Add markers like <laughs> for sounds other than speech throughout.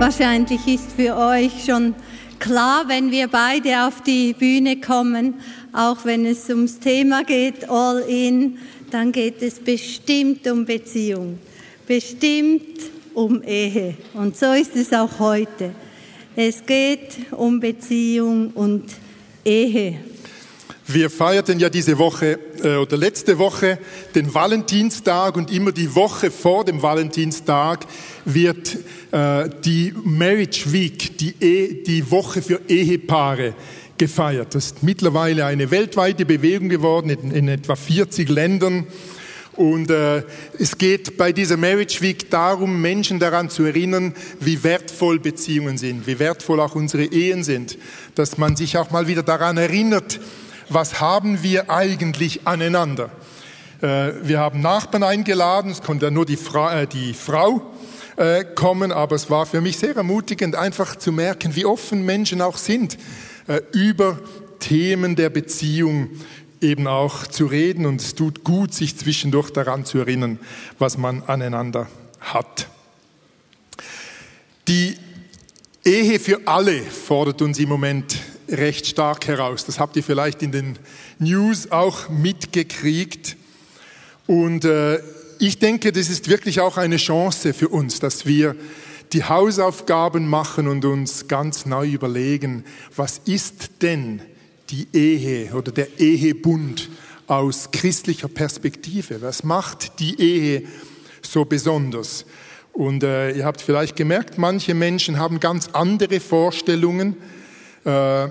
Wahrscheinlich ist für euch schon klar, wenn wir beide auf die Bühne kommen, auch wenn es ums Thema geht, All In, dann geht es bestimmt um Beziehung, bestimmt um Ehe. Und so ist es auch heute. Es geht um Beziehung und Ehe. Wir feierten ja diese Woche äh, oder letzte Woche den Valentinstag und immer die Woche vor dem Valentinstag wird äh, die Marriage Week, die, e die Woche für Ehepaare gefeiert. Das ist mittlerweile eine weltweite Bewegung geworden in, in etwa 40 Ländern. Und äh, es geht bei dieser Marriage Week darum, Menschen daran zu erinnern, wie wertvoll Beziehungen sind, wie wertvoll auch unsere Ehen sind, dass man sich auch mal wieder daran erinnert, was haben wir eigentlich aneinander? Äh, wir haben Nachbarn eingeladen, es konnte nur die, Fra äh, die Frau äh, kommen, aber es war für mich sehr ermutigend, einfach zu merken, wie offen Menschen auch sind, über Themen der Beziehung eben auch zu reden. Und es tut gut, sich zwischendurch daran zu erinnern, was man aneinander hat. Die Ehe für alle fordert uns im Moment recht stark heraus. Das habt ihr vielleicht in den News auch mitgekriegt. Und äh, ich denke, das ist wirklich auch eine Chance für uns, dass wir die Hausaufgaben machen und uns ganz neu überlegen, was ist denn die Ehe oder der Ehebund aus christlicher Perspektive? Was macht die Ehe so besonders? Und äh, ihr habt vielleicht gemerkt, manche Menschen haben ganz andere Vorstellungen äh,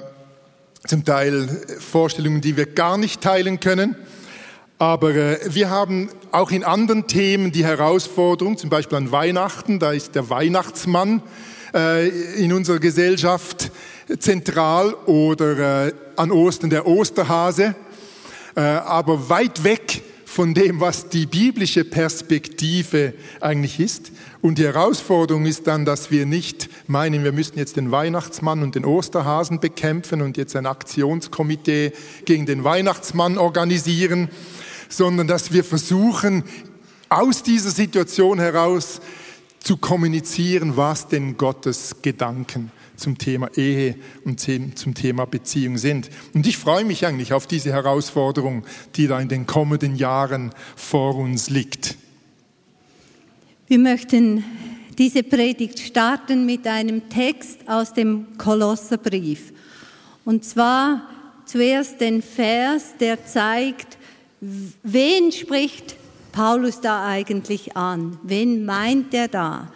zum Teil Vorstellungen, die wir gar nicht teilen können. Aber äh, wir haben auch in anderen Themen die Herausforderung, zum Beispiel an Weihnachten, da ist der Weihnachtsmann äh, in unserer Gesellschaft zentral oder äh, an Ostern der Osterhase. Äh, aber weit weg von dem, was die biblische Perspektive eigentlich ist. Und die Herausforderung ist dann, dass wir nicht meinen, wir müssten jetzt den Weihnachtsmann und den Osterhasen bekämpfen und jetzt ein Aktionskomitee gegen den Weihnachtsmann organisieren, sondern dass wir versuchen, aus dieser Situation heraus zu kommunizieren, was denn Gottes Gedanken zum Thema Ehe und zum Thema Beziehung sind. Und ich freue mich eigentlich auf diese Herausforderung, die da in den kommenden Jahren vor uns liegt. Wir möchten diese Predigt starten mit einem Text aus dem Kolosserbrief. Und zwar zuerst den Vers, der zeigt, wen spricht Paulus da eigentlich an? Wen meint er da?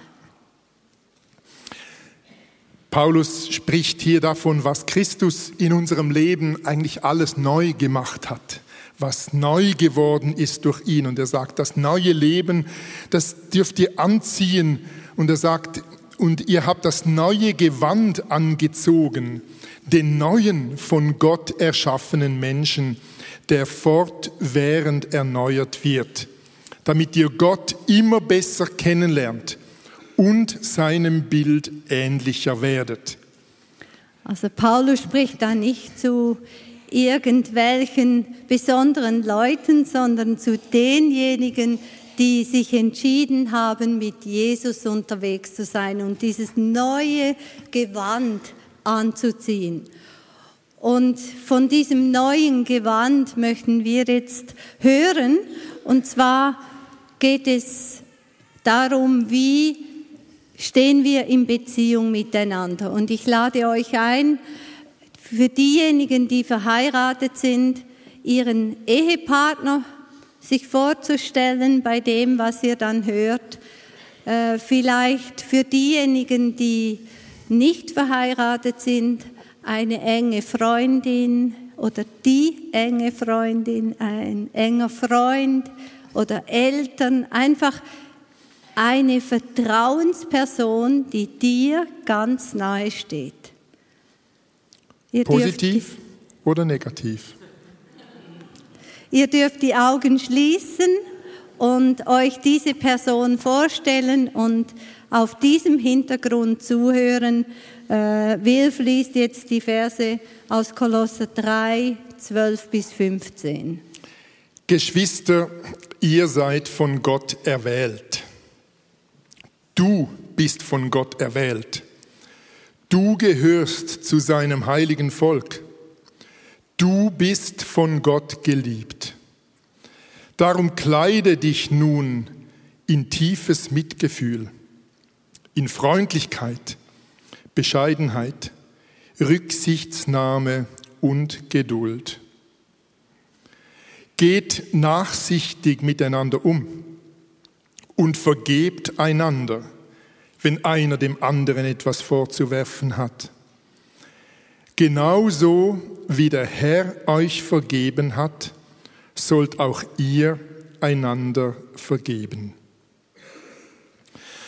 Paulus spricht hier davon, was Christus in unserem Leben eigentlich alles neu gemacht hat, was neu geworden ist durch ihn. Und er sagt, das neue Leben, das dürft ihr anziehen. Und er sagt, und ihr habt das neue Gewand angezogen, den neuen von Gott erschaffenen Menschen, der fortwährend erneuert wird, damit ihr Gott immer besser kennenlernt und seinem Bild ähnlicher werdet. Also Paulus spricht da nicht zu irgendwelchen besonderen Leuten, sondern zu denjenigen, die sich entschieden haben, mit Jesus unterwegs zu sein und dieses neue Gewand anzuziehen. Und von diesem neuen Gewand möchten wir jetzt hören. Und zwar geht es darum, wie stehen wir in Beziehung miteinander. Und ich lade euch ein, für diejenigen, die verheiratet sind, ihren Ehepartner sich vorzustellen bei dem, was ihr dann hört. Äh, vielleicht für diejenigen, die nicht verheiratet sind, eine enge Freundin oder die enge Freundin, ein enger Freund oder Eltern, einfach eine Vertrauensperson, die dir ganz nahe steht. Ihr Positiv oder negativ? Ihr dürft die Augen schließen und euch diese Person vorstellen und auf diesem Hintergrund zuhören. Äh, Will fließt jetzt die Verse aus Kolosser 3, 12 bis 15. Geschwister, ihr seid von Gott erwählt. Du bist von Gott erwählt. Du gehörst zu seinem heiligen Volk. Du bist von Gott geliebt. Darum kleide dich nun in tiefes Mitgefühl, in Freundlichkeit, Bescheidenheit, Rücksichtsnahme und Geduld. Geht nachsichtig miteinander um und vergebt einander wenn einer dem anderen etwas vorzuwerfen hat. Genauso wie der Herr euch vergeben hat, sollt auch ihr einander vergeben.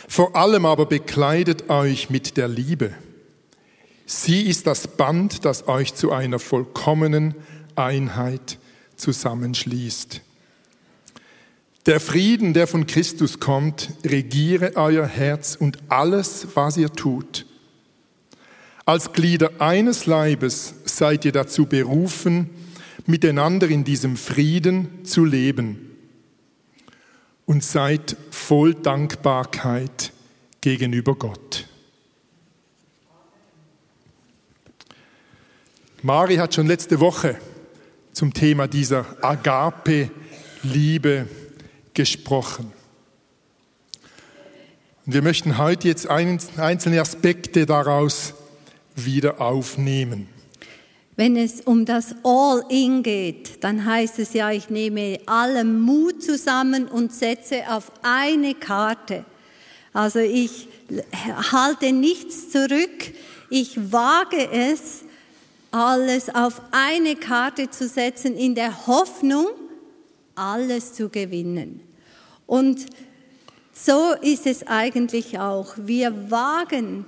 Vor allem aber bekleidet euch mit der Liebe. Sie ist das Band, das euch zu einer vollkommenen Einheit zusammenschließt. Der Frieden, der von Christus kommt, regiere euer Herz und alles, was ihr tut. Als Glieder eines Leibes seid ihr dazu berufen, miteinander in diesem Frieden zu leben und seid voll Dankbarkeit gegenüber Gott. Mari hat schon letzte Woche zum Thema dieser Agape-Liebe gesprochen. Und wir möchten heute jetzt einzelne Aspekte daraus wieder aufnehmen. Wenn es um das All-In geht, dann heißt es ja, ich nehme allem Mut zusammen und setze auf eine Karte. Also ich halte nichts zurück, ich wage es, alles auf eine Karte zu setzen in der Hoffnung, alles zu gewinnen. Und so ist es eigentlich auch. Wir wagen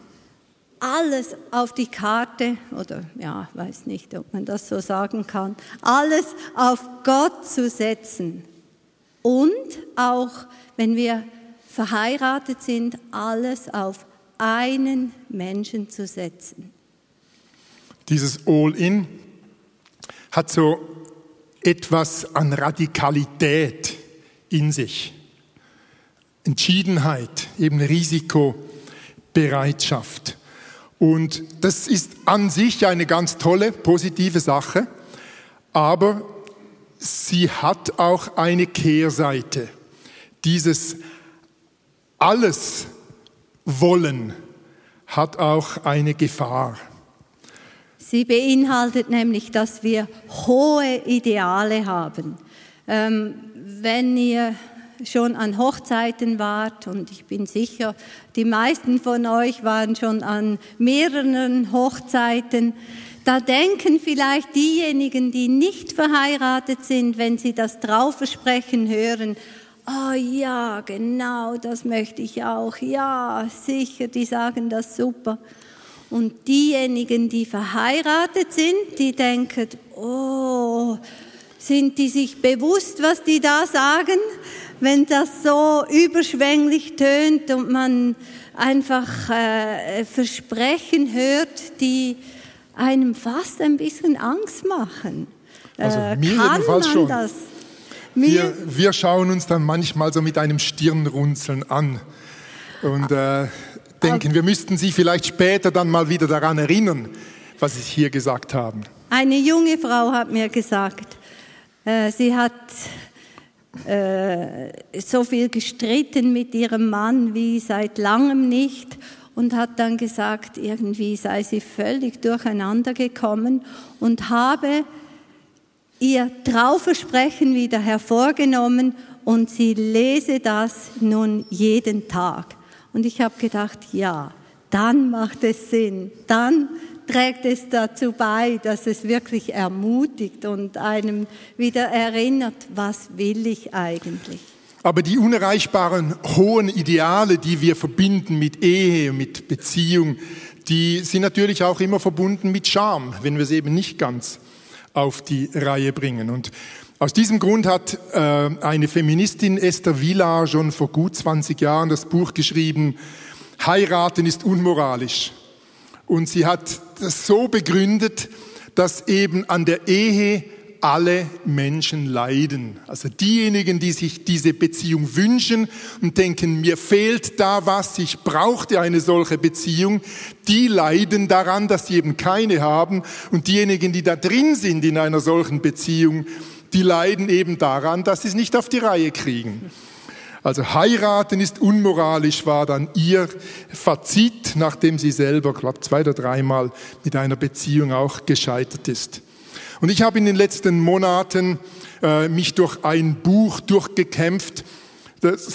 alles auf die Karte, oder ja, weiß nicht, ob man das so sagen kann, alles auf Gott zu setzen. Und auch, wenn wir verheiratet sind, alles auf einen Menschen zu setzen. Dieses All-In hat so etwas an Radikalität in sich. Entschiedenheit, eben Risikobereitschaft. Und das ist an sich eine ganz tolle, positive Sache, aber sie hat auch eine Kehrseite. Dieses alles wollen hat auch eine Gefahr. Sie beinhaltet nämlich, dass wir hohe Ideale haben. Ähm, wenn ihr schon an Hochzeiten wart, und ich bin sicher, die meisten von euch waren schon an mehreren Hochzeiten, da denken vielleicht diejenigen, die nicht verheiratet sind, wenn sie das Traufversprechen hören, oh ja, genau, das möchte ich auch, ja, sicher, die sagen das super. Und diejenigen, die verheiratet sind, die denken, oh, sind die sich bewusst, was die da sagen? Wenn das so überschwänglich tönt und man einfach äh, Versprechen hört, die einem fast ein bisschen Angst machen. Also äh, mir kann jedenfalls schon. Das? Wir, wir, schauen uns dann manchmal so mit einem Stirnrunzeln an. Und äh, denken, wir müssten Sie vielleicht später dann mal wieder daran erinnern, was Sie hier gesagt haben. Eine junge Frau hat mir gesagt, äh, sie hat äh, so viel gestritten mit ihrem Mann wie seit langem nicht und hat dann gesagt, irgendwie sei sie völlig durcheinander gekommen und habe ihr Trauversprechen wieder hervorgenommen und sie lese das nun jeden Tag. Und ich habe gedacht, ja, dann macht es Sinn. Dann trägt es dazu bei, dass es wirklich ermutigt und einem wieder erinnert, was will ich eigentlich. Aber die unerreichbaren hohen Ideale, die wir verbinden mit Ehe, mit Beziehung, die sind natürlich auch immer verbunden mit Scham, wenn wir es eben nicht ganz auf die Reihe bringen. Und aus diesem Grund hat äh, eine Feministin, Esther Villa, schon vor gut 20 Jahren das Buch geschrieben, Heiraten ist unmoralisch. Und sie hat das so begründet, dass eben an der Ehe alle Menschen leiden. Also diejenigen, die sich diese Beziehung wünschen und denken, mir fehlt da was, ich brauchte eine solche Beziehung, die leiden daran, dass sie eben keine haben. Und diejenigen, die da drin sind in einer solchen Beziehung, die leiden eben daran, dass sie es nicht auf die Reihe kriegen. Also heiraten ist unmoralisch, war dann ihr Fazit, nachdem sie selber, glaube zwei oder dreimal mit einer Beziehung auch gescheitert ist. Und ich habe in den letzten Monaten äh, mich durch ein Buch durchgekämpft, das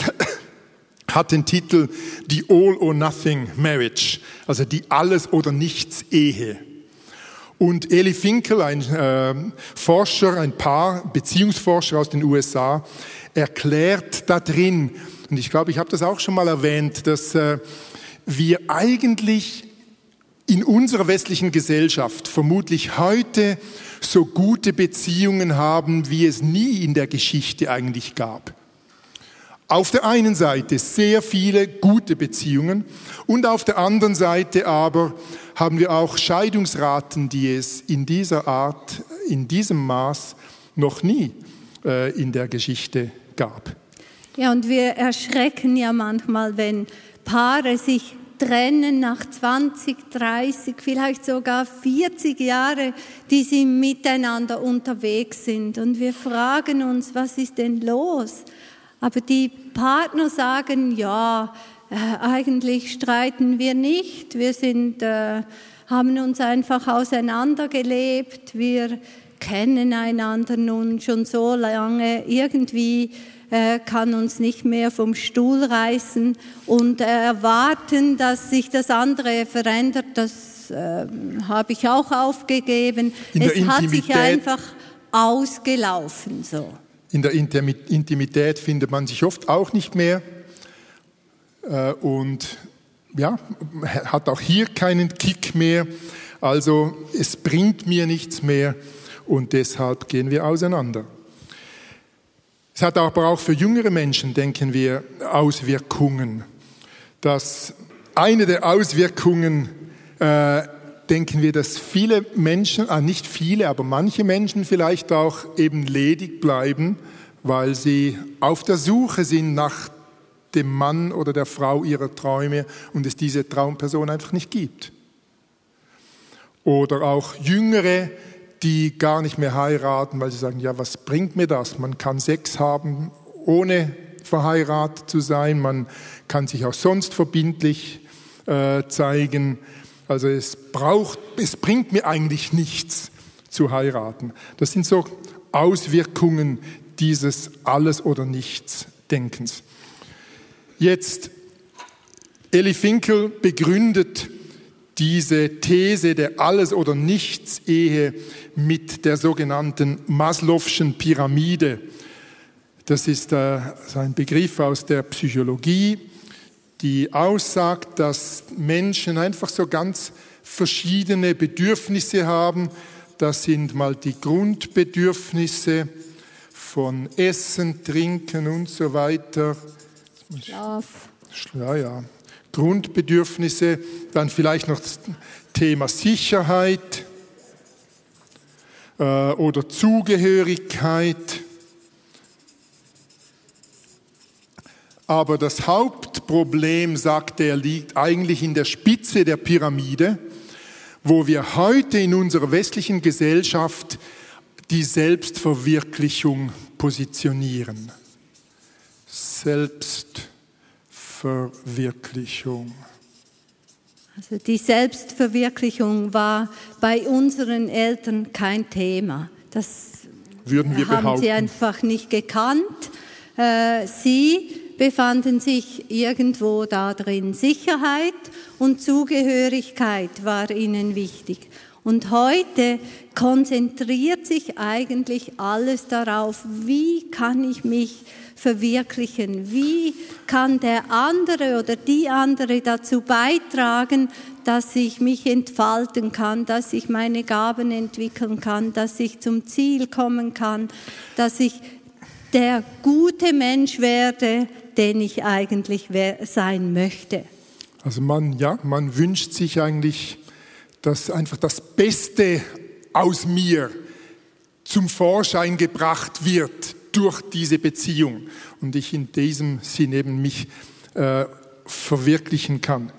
<laughs> hat den Titel The All or Nothing Marriage, also die Alles oder Nichts Ehe. Und Eli Finkel, ein äh, Forscher, ein Paar, Beziehungsforscher aus den USA, erklärt da drin, und ich glaube, ich habe das auch schon mal erwähnt, dass äh, wir eigentlich in unserer westlichen Gesellschaft vermutlich heute so gute Beziehungen haben, wie es nie in der Geschichte eigentlich gab. Auf der einen Seite sehr viele gute Beziehungen und auf der anderen Seite aber haben wir auch Scheidungsraten, die es in dieser Art, in diesem Maß noch nie äh, in der Geschichte gab. Ja, und wir erschrecken ja manchmal, wenn Paare sich trennen nach 20, 30, vielleicht sogar 40 Jahre, die sie miteinander unterwegs sind. Und wir fragen uns, was ist denn los? Aber die Partner sagen, ja, eigentlich streiten wir nicht, wir sind, äh, haben uns einfach auseinandergelebt, wir kennen einander nun schon so lange, irgendwie äh, kann uns nicht mehr vom Stuhl reißen und erwarten, dass sich das andere verändert, das äh, habe ich auch aufgegeben. es hat sich einfach ausgelaufen so. In der Intimität findet man sich oft auch nicht mehr. äh, und ja, hat auch hier keinen Kick mehr. Also es bringt mir nichts mehr und deshalb gehen wir auseinander. Es hat aber auch für jüngere Menschen, denken wir, Auswirkungen. Dass eine der Auswirkungen, äh, denken wir, dass viele Menschen, ah, nicht viele, aber manche Menschen vielleicht auch eben ledig bleiben, weil sie auf der Suche sind nach dem Mann oder der Frau ihrer Träume und es diese Traumperson einfach nicht gibt. Oder auch Jüngere, die gar nicht mehr heiraten, weil sie sagen, ja, was bringt mir das? Man kann Sex haben, ohne verheiratet zu sein, man kann sich auch sonst verbindlich äh, zeigen. Also es braucht, es bringt mir eigentlich nichts zu heiraten. Das sind so Auswirkungen dieses Alles oder Nichts Denkens. Jetzt, Eli Finkel begründet diese These der Alles- oder Nichts-Ehe mit der sogenannten Maslow'schen Pyramide. Das ist äh, ein Begriff aus der Psychologie, die aussagt, dass Menschen einfach so ganz verschiedene Bedürfnisse haben. Das sind mal die Grundbedürfnisse von Essen, Trinken und so weiter. Schlaf. Ja, ja. Grundbedürfnisse, dann vielleicht noch das Thema Sicherheit äh, oder Zugehörigkeit. Aber das Hauptproblem, sagt er, liegt eigentlich in der Spitze der Pyramide, wo wir heute in unserer westlichen Gesellschaft die Selbstverwirklichung positionieren. Selbstverwirklichung. Also die Selbstverwirklichung war bei unseren Eltern kein Thema. Das Würden wir haben behaupten. sie einfach nicht gekannt. Äh, sie befanden sich irgendwo da drin. Sicherheit und Zugehörigkeit war ihnen wichtig. Und heute konzentriert sich eigentlich alles darauf, wie kann ich mich verwirklichen? Wie kann der andere oder die andere dazu beitragen, dass ich mich entfalten kann, dass ich meine Gaben entwickeln kann, dass ich zum Ziel kommen kann, dass ich der gute Mensch werde, den ich eigentlich sein möchte. Also man, ja, man wünscht sich eigentlich, dass einfach das Beste aus mir zum Vorschein gebracht wird durch diese Beziehung und ich in diesem Sinn eben mich äh, verwirklichen kann.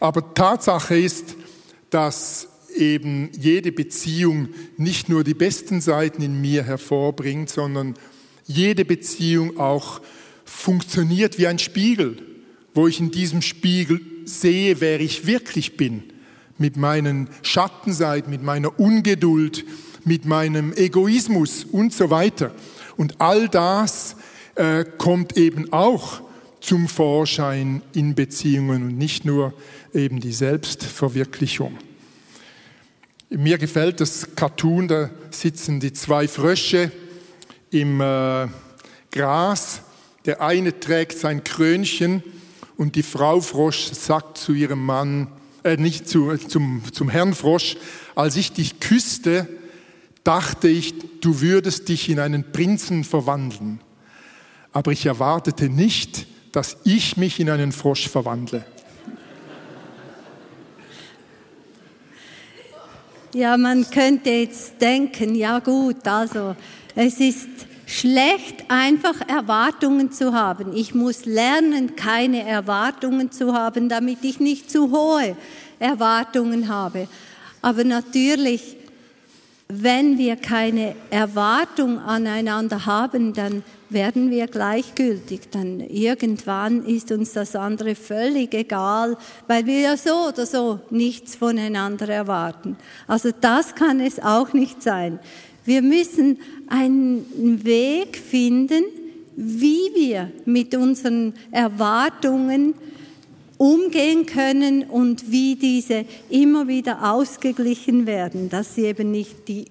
Aber Tatsache ist, dass eben jede Beziehung nicht nur die besten Seiten in mir hervorbringt, sondern jede Beziehung auch funktioniert wie ein Spiegel, wo ich in diesem Spiegel sehe, wer ich wirklich bin, mit meinen Schattenseiten, mit meiner Ungeduld, mit meinem Egoismus und so weiter. Und all das äh, kommt eben auch zum Vorschein in Beziehungen und nicht nur eben die Selbstverwirklichung. Mir gefällt das Cartoon, da sitzen die zwei Frösche im äh, Gras. Der eine trägt sein Krönchen und die Frau Frosch sagt zu ihrem Mann, äh, nicht zu, zum, zum Herrn Frosch, als ich dich küsste, dachte ich, du würdest dich in einen Prinzen verwandeln. Aber ich erwartete nicht, dass ich mich in einen Frosch verwandle. Ja, man könnte jetzt denken, ja gut, also es ist schlecht, einfach Erwartungen zu haben. Ich muss lernen, keine Erwartungen zu haben, damit ich nicht zu hohe Erwartungen habe. Aber natürlich wenn wir keine Erwartung aneinander haben, dann werden wir gleichgültig. Dann irgendwann ist uns das andere völlig egal, weil wir ja so oder so nichts voneinander erwarten. Also das kann es auch nicht sein. Wir müssen einen Weg finden, wie wir mit unseren Erwartungen umgehen können und wie diese immer wieder ausgeglichen werden, dass sie eben nicht die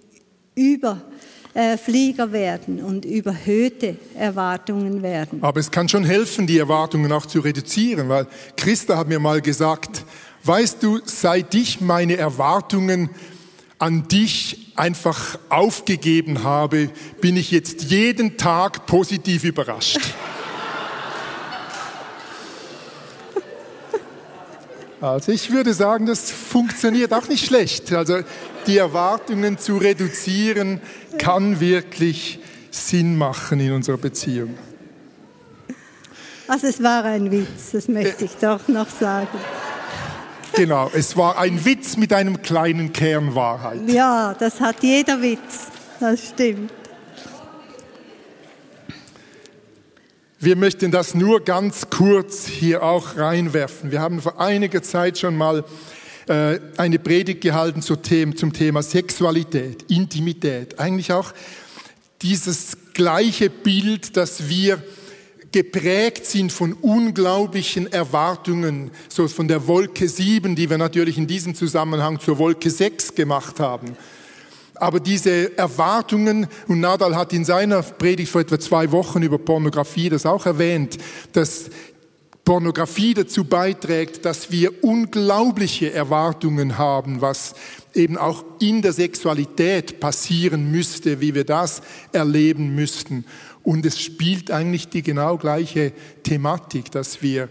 Überflieger werden und überhöhte Erwartungen werden. Aber es kann schon helfen, die Erwartungen auch zu reduzieren, weil Christa hat mir mal gesagt, weißt du, seit ich meine Erwartungen an dich einfach aufgegeben habe, bin ich jetzt jeden Tag positiv überrascht. <laughs> Also ich würde sagen, das funktioniert auch nicht schlecht. Also die Erwartungen zu reduzieren kann wirklich Sinn machen in unserer Beziehung. Also es war ein Witz, das möchte ich doch noch sagen. Genau, es war ein Witz mit einem kleinen Kern Wahrheit. Ja, das hat jeder Witz, das stimmt. Wir möchten das nur ganz kurz hier auch reinwerfen. Wir haben vor einiger Zeit schon mal äh, eine Predigt gehalten zum Thema Sexualität, Intimität. Eigentlich auch dieses gleiche Bild, dass wir geprägt sind von unglaublichen Erwartungen, so von der Wolke 7, die wir natürlich in diesem Zusammenhang zur Wolke 6 gemacht haben. Aber diese Erwartungen, und Nadal hat in seiner Predigt vor etwa zwei Wochen über Pornografie das auch erwähnt, dass Pornografie dazu beiträgt, dass wir unglaubliche Erwartungen haben, was eben auch in der Sexualität passieren müsste, wie wir das erleben müssten. Und es spielt eigentlich die genau gleiche Thematik, dass wir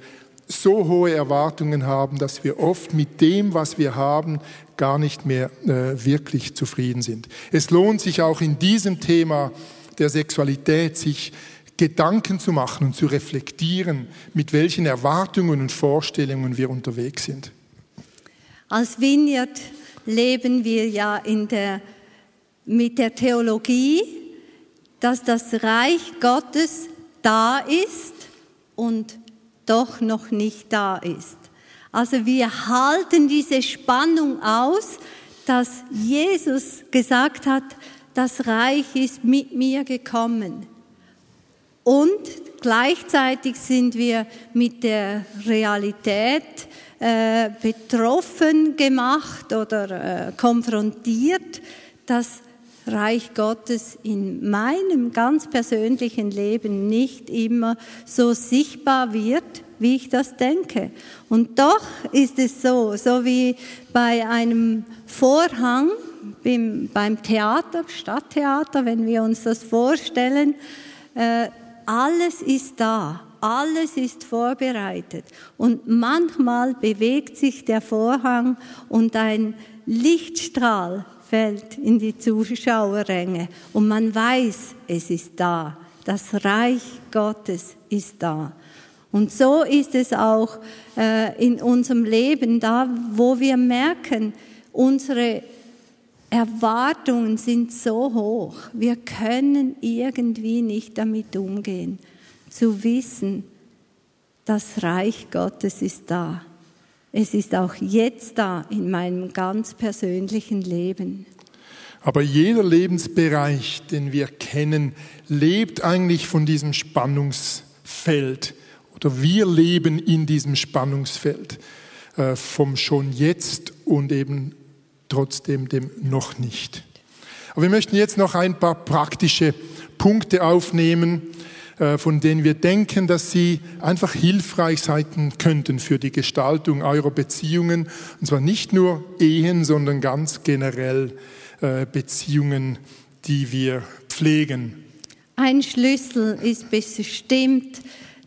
so hohe Erwartungen haben, dass wir oft mit dem, was wir haben, gar nicht mehr äh, wirklich zufrieden sind. Es lohnt sich auch in diesem Thema der Sexualität, sich Gedanken zu machen und zu reflektieren, mit welchen Erwartungen und Vorstellungen wir unterwegs sind. Als Vineyard leben wir ja der, mit der Theologie, dass das Reich Gottes da ist und doch noch nicht da ist. Also wir halten diese Spannung aus, dass Jesus gesagt hat, das Reich ist mit mir gekommen. Und gleichzeitig sind wir mit der Realität äh, betroffen gemacht oder äh, konfrontiert, dass Reich Gottes in meinem ganz persönlichen Leben nicht immer so sichtbar wird, wie ich das denke. Und doch ist es so, so wie bei einem Vorhang beim Theater, Stadttheater, wenn wir uns das vorstellen, äh, alles ist da, alles ist vorbereitet. Und manchmal bewegt sich der Vorhang und ein Lichtstrahl fällt in die Zuschauerränge und man weiß, es ist da. Das Reich Gottes ist da. Und so ist es auch äh, in unserem Leben, da wo wir merken, unsere Erwartungen sind so hoch, wir können irgendwie nicht damit umgehen, zu wissen, das Reich Gottes ist da. Es ist auch jetzt da in meinem ganz persönlichen Leben. Aber jeder Lebensbereich, den wir kennen, lebt eigentlich von diesem Spannungsfeld. Oder wir leben in diesem Spannungsfeld äh, vom schon jetzt und eben trotzdem dem noch nicht. Aber wir möchten jetzt noch ein paar praktische Punkte aufnehmen, von denen wir denken, dass sie einfach hilfreich sein könnten für die Gestaltung eurer Beziehungen. Und zwar nicht nur Ehen, sondern ganz generell äh, Beziehungen, die wir pflegen. Ein Schlüssel ist bestimmt,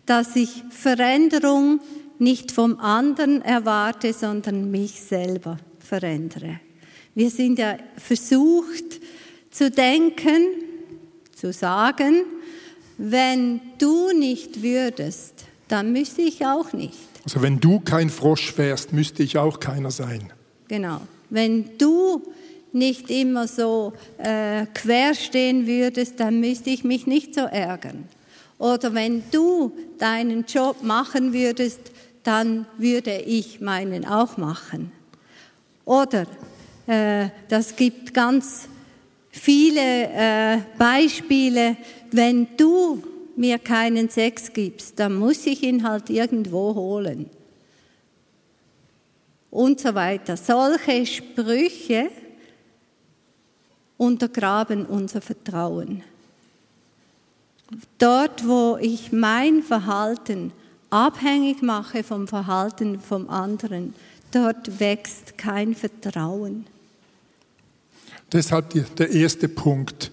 dass ich Veränderung nicht vom anderen erwarte, sondern mich selber verändere. Wir sind ja versucht zu denken, zu sagen, wenn du nicht würdest, dann müsste ich auch nicht. Also wenn du kein Frosch wärst, müsste ich auch keiner sein. Genau. Wenn du nicht immer so äh, quer stehen würdest, dann müsste ich mich nicht so ärgern. Oder wenn du deinen Job machen würdest, dann würde ich meinen auch machen. Oder äh, das gibt ganz viele äh, Beispiele, wenn du mir keinen Sex gibst, dann muss ich ihn halt irgendwo holen. Und so weiter. Solche Sprüche untergraben unser Vertrauen. Dort, wo ich mein Verhalten abhängig mache vom Verhalten vom anderen, dort wächst kein Vertrauen. Deshalb der erste Punkt,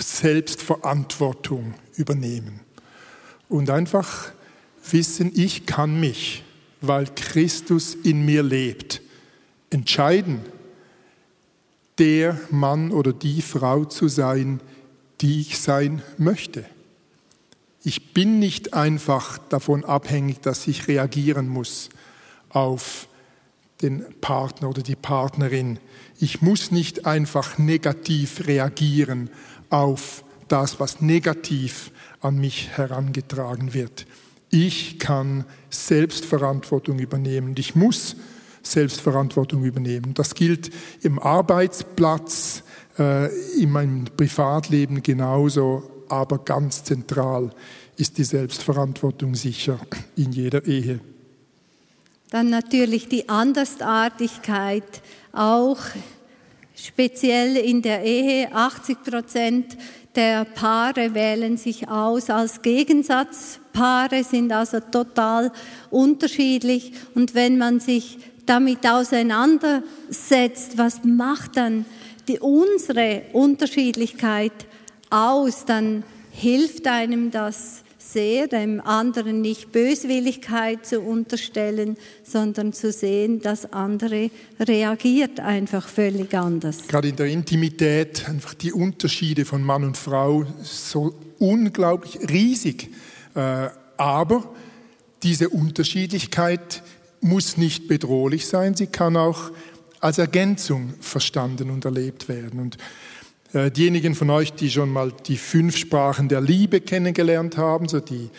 Selbstverantwortung übernehmen. Und einfach wissen, ich kann mich, weil Christus in mir lebt, entscheiden, der Mann oder die Frau zu sein, die ich sein möchte. Ich bin nicht einfach davon abhängig, dass ich reagieren muss auf den Partner oder die Partnerin. Ich muss nicht einfach negativ reagieren auf das, was negativ an mich herangetragen wird. Ich kann Selbstverantwortung übernehmen ich muss Selbstverantwortung übernehmen. Das gilt im Arbeitsplatz, äh, in meinem Privatleben genauso, aber ganz zentral ist die Selbstverantwortung sicher in jeder Ehe. Dann natürlich die Andersartigkeit auch speziell in der Ehe. 80 Prozent der Paare wählen sich aus als Gegensatzpaare, sind also total unterschiedlich. Und wenn man sich damit auseinandersetzt, was macht dann die, unsere Unterschiedlichkeit aus, dann hilft einem das sehr, dem anderen nicht Böswilligkeit zu unterstellen, sondern zu sehen, dass andere reagiert einfach völlig anders. Gerade in der Intimität einfach die Unterschiede von Mann und Frau so unglaublich riesig. Äh, aber diese Unterschiedlichkeit muss nicht bedrohlich sein, sie kann auch als Ergänzung verstanden und erlebt werden. Und diejenigen von euch, die schon mal die fünf Sprachen der Liebe kennengelernt haben, so die,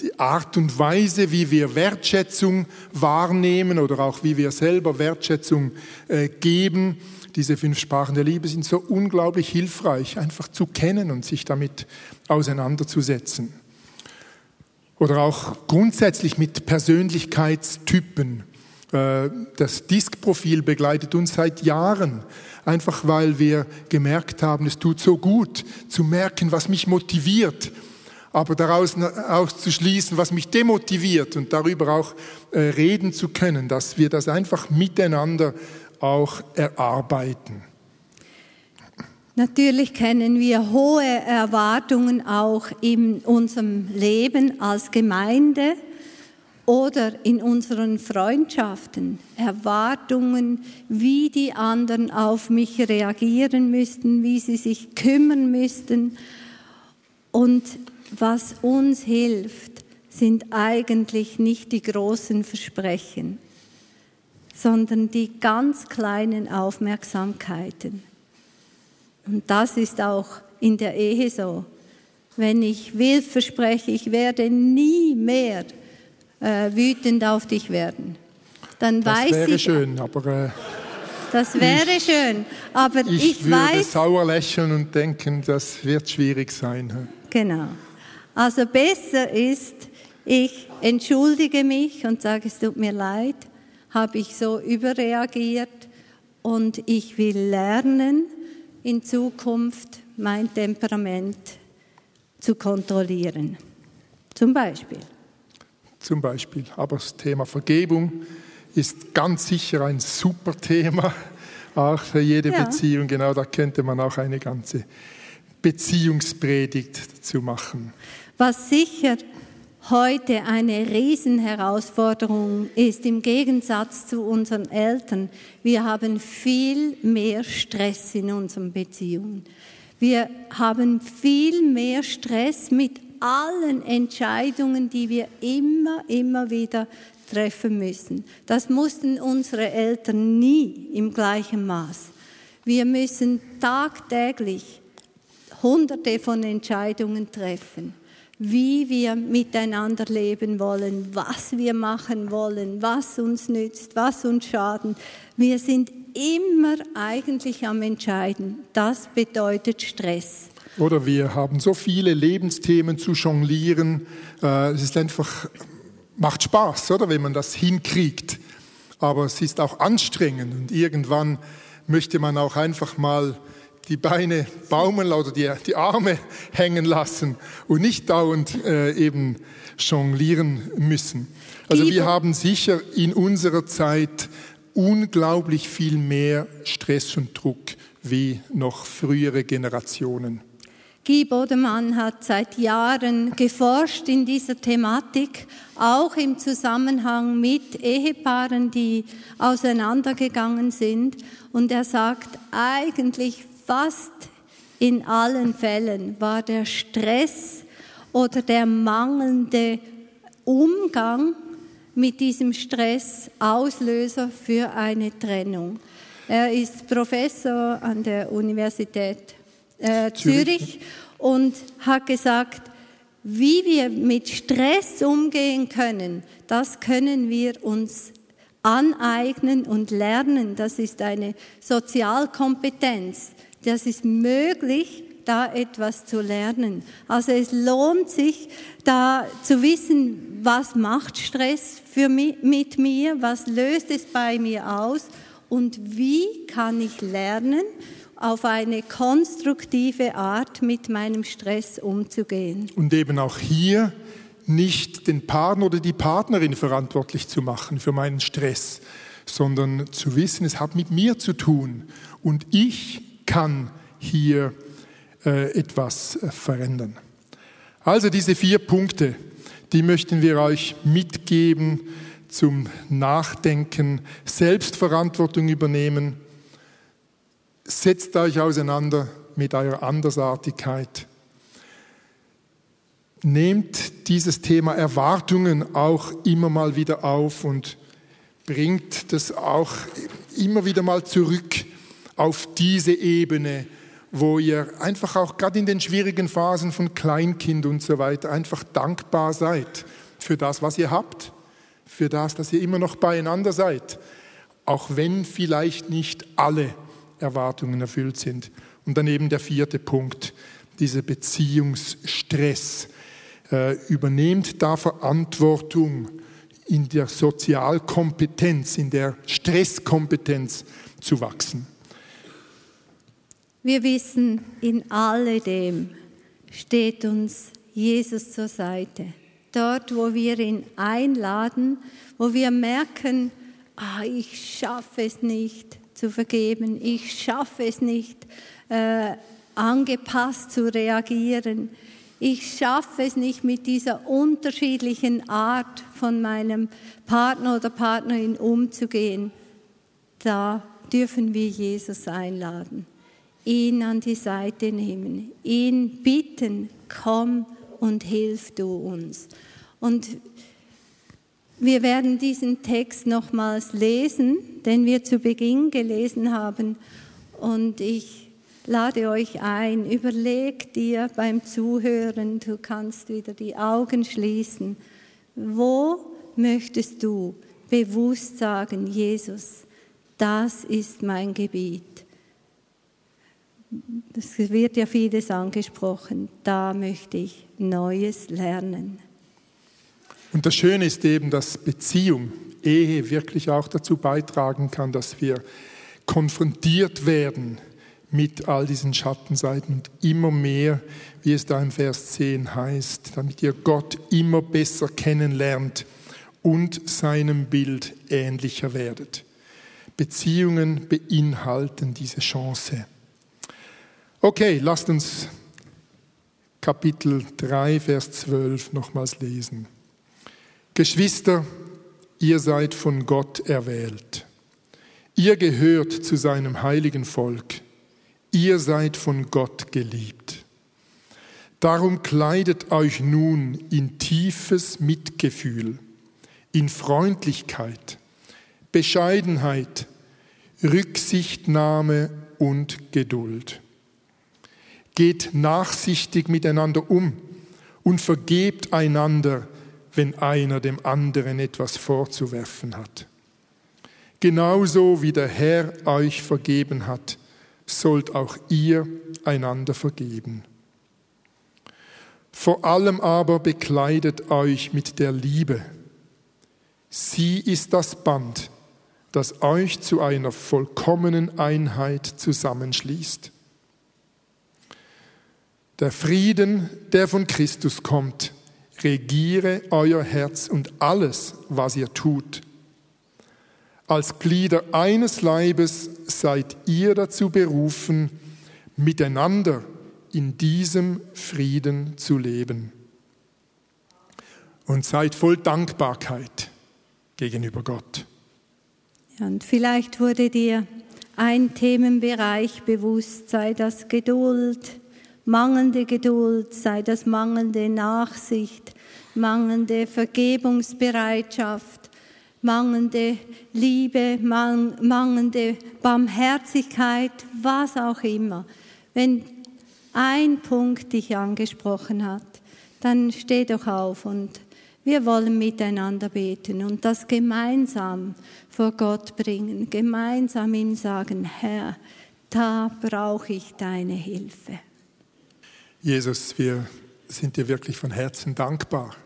die Art und Weise, wie wir Wertschätzung wahrnehmen oder auch wie wir selber Wertschätzung äh, geben, diese fünf Sprachen der Liebe sind so unglaublich hilfreich, einfach zu kennen und sich damit auseinanderzusetzen. Oder auch grundsätzlich mit Persönlichkeitstypen. Äh, das Diskprofil begleitet uns seit Jahren, einfach weil wir gemerkt haben, es tut so gut zu merken, was mich motiviert, aber daraus auszuschließen, was mich demotiviert und darüber auch äh, reden zu können, dass wir das einfach miteinander auch erarbeiten. Natürlich kennen wir hohe Erwartungen auch in unserem Leben als Gemeinde oder in unseren Freundschaften. Erwartungen, wie die anderen auf mich reagieren müssten, wie sie sich kümmern müssten. Und was uns hilft, sind eigentlich nicht die großen Versprechen, sondern die ganz kleinen Aufmerksamkeiten. Und das ist auch in der Ehe so. Wenn ich will, verspreche, ich werde nie mehr äh, wütend auf dich werden, dann das weiß wäre ich. schön, aber. Äh, das wäre ich, schön, aber ich, ich würde weiß. sauer lächeln und denken, das wird schwierig sein. Genau. Also besser ist, ich entschuldige mich und sage, es tut mir leid, habe ich so überreagiert und ich will lernen, in Zukunft mein Temperament zu kontrollieren. Zum Beispiel. Zum Beispiel. Aber das Thema Vergebung ist ganz sicher ein super Thema, <laughs> auch für jede ja. Beziehung. Genau, da könnte man auch eine ganze Beziehungspredigt zu machen. Was sicher heute eine Riesenherausforderung ist im Gegensatz zu unseren Eltern. Wir haben viel mehr Stress in unseren Beziehungen. Wir haben viel mehr Stress mit allen Entscheidungen, die wir immer, immer wieder treffen müssen. Das mussten unsere Eltern nie im gleichen Maß. Wir müssen tagtäglich hunderte von Entscheidungen treffen, wie wir miteinander leben wollen, was wir machen wollen, was uns nützt, was uns schadet. Wir sind immer eigentlich am Entscheiden. Das bedeutet Stress. Oder wir haben so viele Lebensthemen zu jonglieren. Äh, es ist einfach, macht Spaß, oder, wenn man das hinkriegt. Aber es ist auch anstrengend und irgendwann möchte man auch einfach mal die Beine baumeln oder die, die Arme <laughs> hängen lassen und nicht dauernd äh, eben jonglieren müssen. Also wir haben sicher in unserer Zeit unglaublich viel mehr Stress und Druck wie noch frühere Generationen. Guy Bodemann hat seit Jahren geforscht in dieser Thematik, auch im Zusammenhang mit Ehepaaren, die auseinandergegangen sind. Und er sagt, eigentlich fast in allen Fällen war der Stress oder der mangelnde Umgang mit diesem Stress Auslöser für eine Trennung. Er ist Professor an der Universität äh, Zürich. Zürich und hat gesagt, wie wir mit Stress umgehen können, das können wir uns aneignen und lernen. Das ist eine Sozialkompetenz. Das ist möglich, da etwas zu lernen. Also es lohnt sich, da zu wissen, was macht Stress für mich, mit mir, was löst es bei mir aus und wie kann ich lernen, auf eine konstruktive Art mit meinem Stress umzugehen. Und eben auch hier nicht den Partner oder die Partnerin verantwortlich zu machen für meinen Stress, sondern zu wissen, es hat mit mir zu tun und ich kann hier äh, etwas äh, verändern. Also diese vier Punkte, die möchten wir euch mitgeben zum Nachdenken, Selbstverantwortung übernehmen, setzt euch auseinander mit eurer Andersartigkeit. Nehmt dieses Thema Erwartungen auch immer mal wieder auf und bringt das auch immer wieder mal zurück auf diese Ebene, wo ihr einfach auch gerade in den schwierigen Phasen von Kleinkind und so weiter einfach dankbar seid für das, was ihr habt, für das, dass ihr immer noch beieinander seid, auch wenn vielleicht nicht alle Erwartungen erfüllt sind. Und dann eben der vierte Punkt, dieser Beziehungsstress. Äh, übernehmt da Verantwortung in der Sozialkompetenz, in der Stresskompetenz zu wachsen. Wir wissen, in alledem steht uns Jesus zur Seite. Dort, wo wir ihn einladen, wo wir merken, ah, ich schaffe es nicht zu vergeben, ich schaffe es nicht äh, angepasst zu reagieren, ich schaffe es nicht mit dieser unterschiedlichen Art von meinem Partner oder Partnerin umzugehen. Da dürfen wir Jesus einladen, ihn an die Seite nehmen, ihn bitten, komm und hilf du uns. Und wir werden diesen Text nochmals lesen, den wir zu Beginn gelesen haben. Und ich lade euch ein, überleg dir beim Zuhören, du kannst wieder die Augen schließen, wo möchtest du bewusst sagen, Jesus, das ist mein Gebiet. Es wird ja vieles angesprochen, da möchte ich Neues lernen. Und das Schöne ist eben, dass Beziehung, Ehe wirklich auch dazu beitragen kann, dass wir konfrontiert werden mit all diesen Schattenseiten und immer mehr, wie es da im Vers 10 heißt, damit ihr Gott immer besser kennenlernt und seinem Bild ähnlicher werdet. Beziehungen beinhalten diese Chance. Okay, lasst uns Kapitel 3, Vers 12 nochmals lesen. Geschwister, ihr seid von Gott erwählt. Ihr gehört zu seinem heiligen Volk ihr seid von Gott geliebt. Darum kleidet euch nun in tiefes Mitgefühl, in Freundlichkeit, Bescheidenheit, Rücksichtnahme und Geduld. Geht nachsichtig miteinander um und vergebt einander, wenn einer dem anderen etwas vorzuwerfen hat. Genauso wie der Herr euch vergeben hat, sollt auch ihr einander vergeben. Vor allem aber bekleidet euch mit der Liebe. Sie ist das Band, das euch zu einer vollkommenen Einheit zusammenschließt. Der Frieden, der von Christus kommt, regiere euer Herz und alles, was ihr tut als Glieder eines Leibes seid ihr dazu berufen, miteinander in diesem Frieden zu leben. Und seid voll Dankbarkeit gegenüber Gott. und vielleicht wurde dir ein Themenbereich bewusst, sei das Geduld, mangelnde Geduld, sei das mangelnde Nachsicht, mangelnde Vergebungsbereitschaft, mangelnde Liebe, mangelnde Barmherzigkeit, was auch immer. Wenn ein Punkt dich angesprochen hat, dann steh doch auf und wir wollen miteinander beten und das gemeinsam vor Gott bringen, gemeinsam ihm sagen, Herr, da brauche ich deine Hilfe. Jesus, wir sind dir wirklich von Herzen dankbar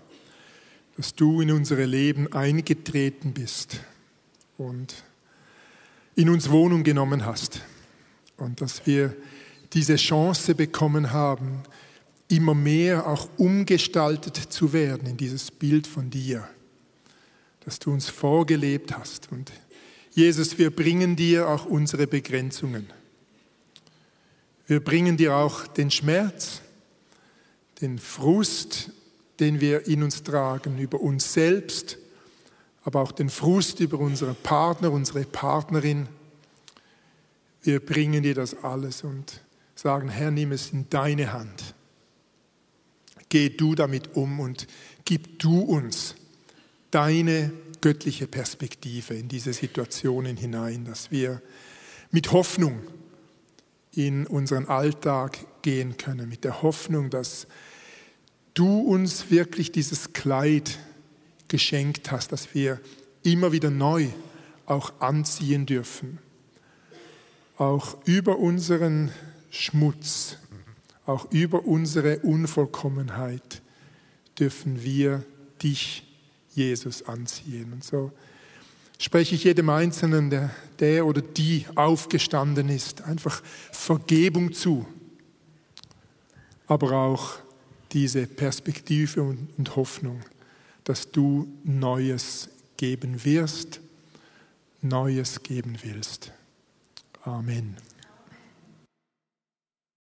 dass du in unsere Leben eingetreten bist und in uns Wohnung genommen hast und dass wir diese Chance bekommen haben, immer mehr auch umgestaltet zu werden in dieses Bild von dir, das du uns vorgelebt hast. Und Jesus, wir bringen dir auch unsere Begrenzungen. Wir bringen dir auch den Schmerz, den Frust, den wir in uns tragen, über uns selbst, aber auch den Frust über unseren Partner, unsere Partnerin. Wir bringen dir das alles und sagen, Herr, nimm es in deine Hand. Geh du damit um und gib du uns deine göttliche Perspektive in diese Situationen hinein, dass wir mit Hoffnung in unseren Alltag gehen können, mit der Hoffnung, dass du uns wirklich dieses Kleid geschenkt hast, das wir immer wieder neu auch anziehen dürfen. Auch über unseren Schmutz, auch über unsere Unvollkommenheit dürfen wir dich Jesus anziehen. Und so spreche ich jedem Einzelnen, der, der oder die aufgestanden ist, einfach Vergebung zu, aber auch diese Perspektive und Hoffnung, dass du Neues geben wirst, Neues geben willst. Amen.